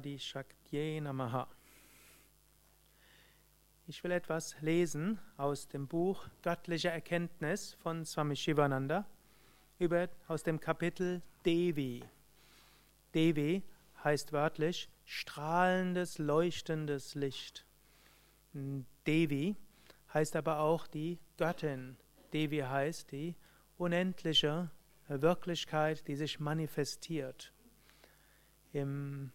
Adi Shaktye Namaha. Ich will etwas lesen aus dem Buch Göttliche Erkenntnis von Swami Shivananda über, aus dem Kapitel Devi. Devi heißt wörtlich strahlendes, leuchtendes Licht. Devi heißt aber auch die Göttin. Devi heißt die unendliche Wirklichkeit, die sich manifestiert. Im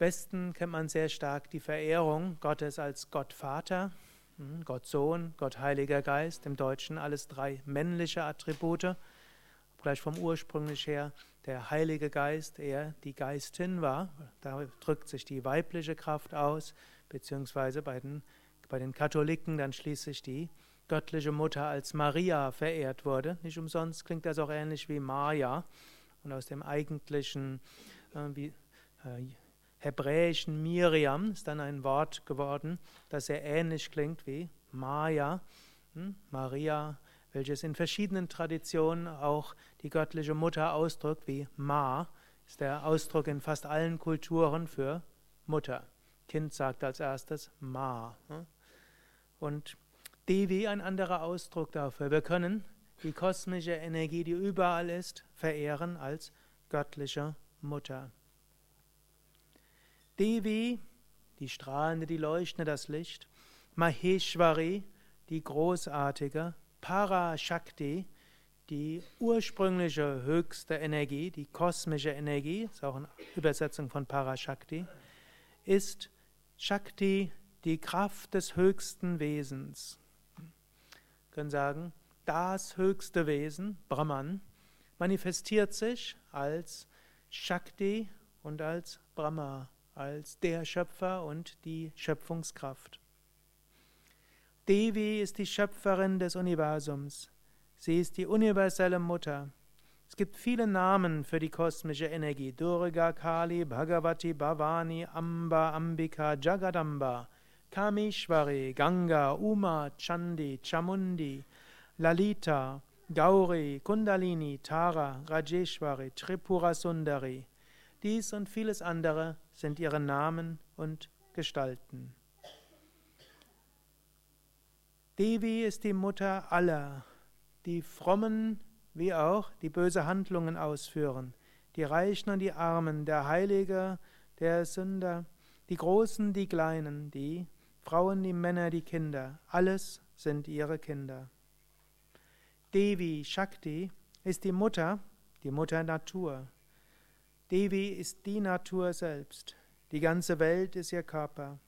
Westen kennt man sehr stark die Verehrung Gottes als Gott Vater, hm, Gott Sohn, Gott Heiliger Geist, im Deutschen alles drei männliche Attribute, gleich vom ursprünglich her der Heilige Geist eher die Geistin war, da drückt sich die weibliche Kraft aus, beziehungsweise bei den, bei den Katholiken dann schließlich die göttliche Mutter als Maria verehrt wurde. Nicht umsonst klingt das auch ähnlich wie Maya und aus dem eigentlichen äh, wie, äh, hebräischen Miriam ist dann ein Wort geworden, das sehr ähnlich klingt wie Maya, hm, Maria, welches in verschiedenen Traditionen auch die göttliche Mutter ausdrückt, wie Ma, ist der Ausdruck in fast allen Kulturen für Mutter. Kind sagt als erstes Ma. Hm. Und Devi ein anderer Ausdruck dafür. Wir können die kosmische Energie, die überall ist, verehren als göttliche Mutter. Devi, die strahlende, die leuchtende, das Licht. Maheshwari, die großartige. Parashakti, die ursprüngliche höchste Energie, die kosmische Energie, ist auch eine Übersetzung von Parashakti, ist Shakti, die Kraft des höchsten Wesens. Wir können sagen, das höchste Wesen, Brahman, manifestiert sich als Shakti und als Brahma, als der Schöpfer und die Schöpfungskraft. Devi ist die Schöpferin des Universums. Sie ist die universelle Mutter. Es gibt viele Namen für die kosmische Energie. Durga, Kali, Bhagavati, Bhavani, Amba, Ambika, Jagadamba, Kamishwari, Ganga, Uma, Chandi, Chamundi, Lalita, Gauri, Kundalini, Tara, Rajeshwari, Tripura Sundari. Dies und vieles andere sind ihre Namen und Gestalten. Devi ist die Mutter aller, die frommen wie auch die böse Handlungen ausführen, die Reichen und die Armen, der Heilige, der Sünder, die Großen, die Kleinen, die Frauen, die Männer, die Kinder, alles sind ihre Kinder. Devi Shakti ist die Mutter, die Mutter Natur. Devi ist die Natur selbst. Die ganze Welt ist ihr Körper.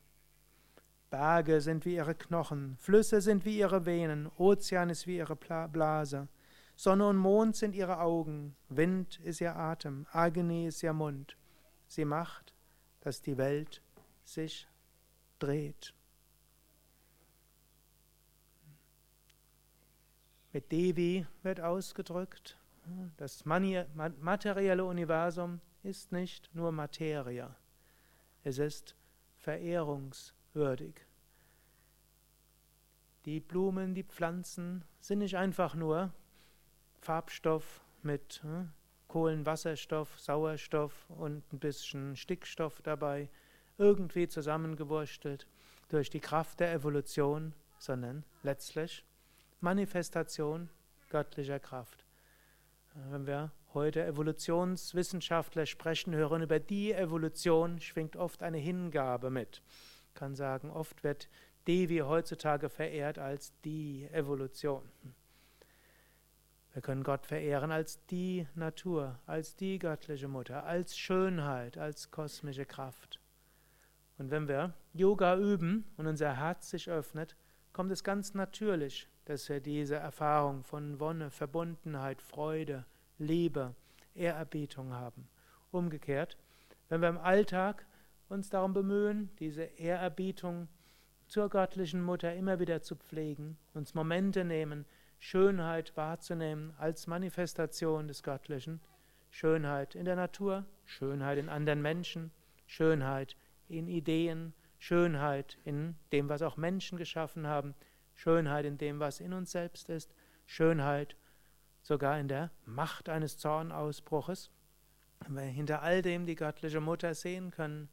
Berge sind wie ihre Knochen, Flüsse sind wie ihre Venen, Ozean ist wie ihre Blase, Sonne und Mond sind ihre Augen, Wind ist ihr Atem, Agni ist ihr Mund. Sie macht, dass die Welt sich dreht. Mit Devi wird ausgedrückt, das materielle Universum ist nicht nur Materie, es ist verehrungswürdig würdig. Die Blumen, die Pflanzen sind nicht einfach nur Farbstoff mit hm, Kohlenwasserstoff, Sauerstoff und ein bisschen Stickstoff dabei, irgendwie zusammengewurstelt durch die Kraft der Evolution, sondern letztlich Manifestation göttlicher Kraft. Wenn wir heute Evolutionswissenschaftler sprechen hören über die Evolution, schwingt oft eine Hingabe mit kann sagen, oft wird Devi heutzutage verehrt als die Evolution. Wir können Gott verehren als die Natur, als die göttliche Mutter, als Schönheit, als kosmische Kraft. Und wenn wir Yoga üben und unser Herz sich öffnet, kommt es ganz natürlich, dass wir diese Erfahrung von Wonne, Verbundenheit, Freude, Liebe, Ehrerbietung haben. Umgekehrt, wenn wir im Alltag uns darum bemühen, diese Ehrerbietung zur göttlichen Mutter immer wieder zu pflegen, uns Momente nehmen, Schönheit wahrzunehmen als Manifestation des Göttlichen, Schönheit in der Natur, Schönheit in anderen Menschen, Schönheit in Ideen, Schönheit in dem, was auch Menschen geschaffen haben, Schönheit in dem, was in uns selbst ist, Schönheit sogar in der Macht eines Zornausbruches wenn wir hinter all dem die göttliche Mutter sehen können,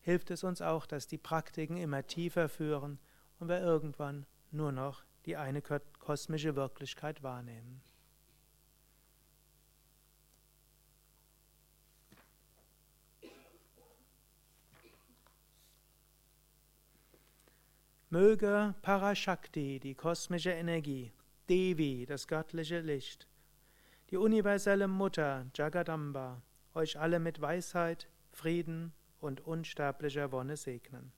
hilft es uns auch, dass die Praktiken immer tiefer führen und wir irgendwann nur noch die eine kosmische Wirklichkeit wahrnehmen. Möge Parashakti, die kosmische Energie, Devi, das göttliche Licht, die universelle Mutter Jagadamba, euch alle mit Weisheit, Frieden und unsterblicher Wonne segnen.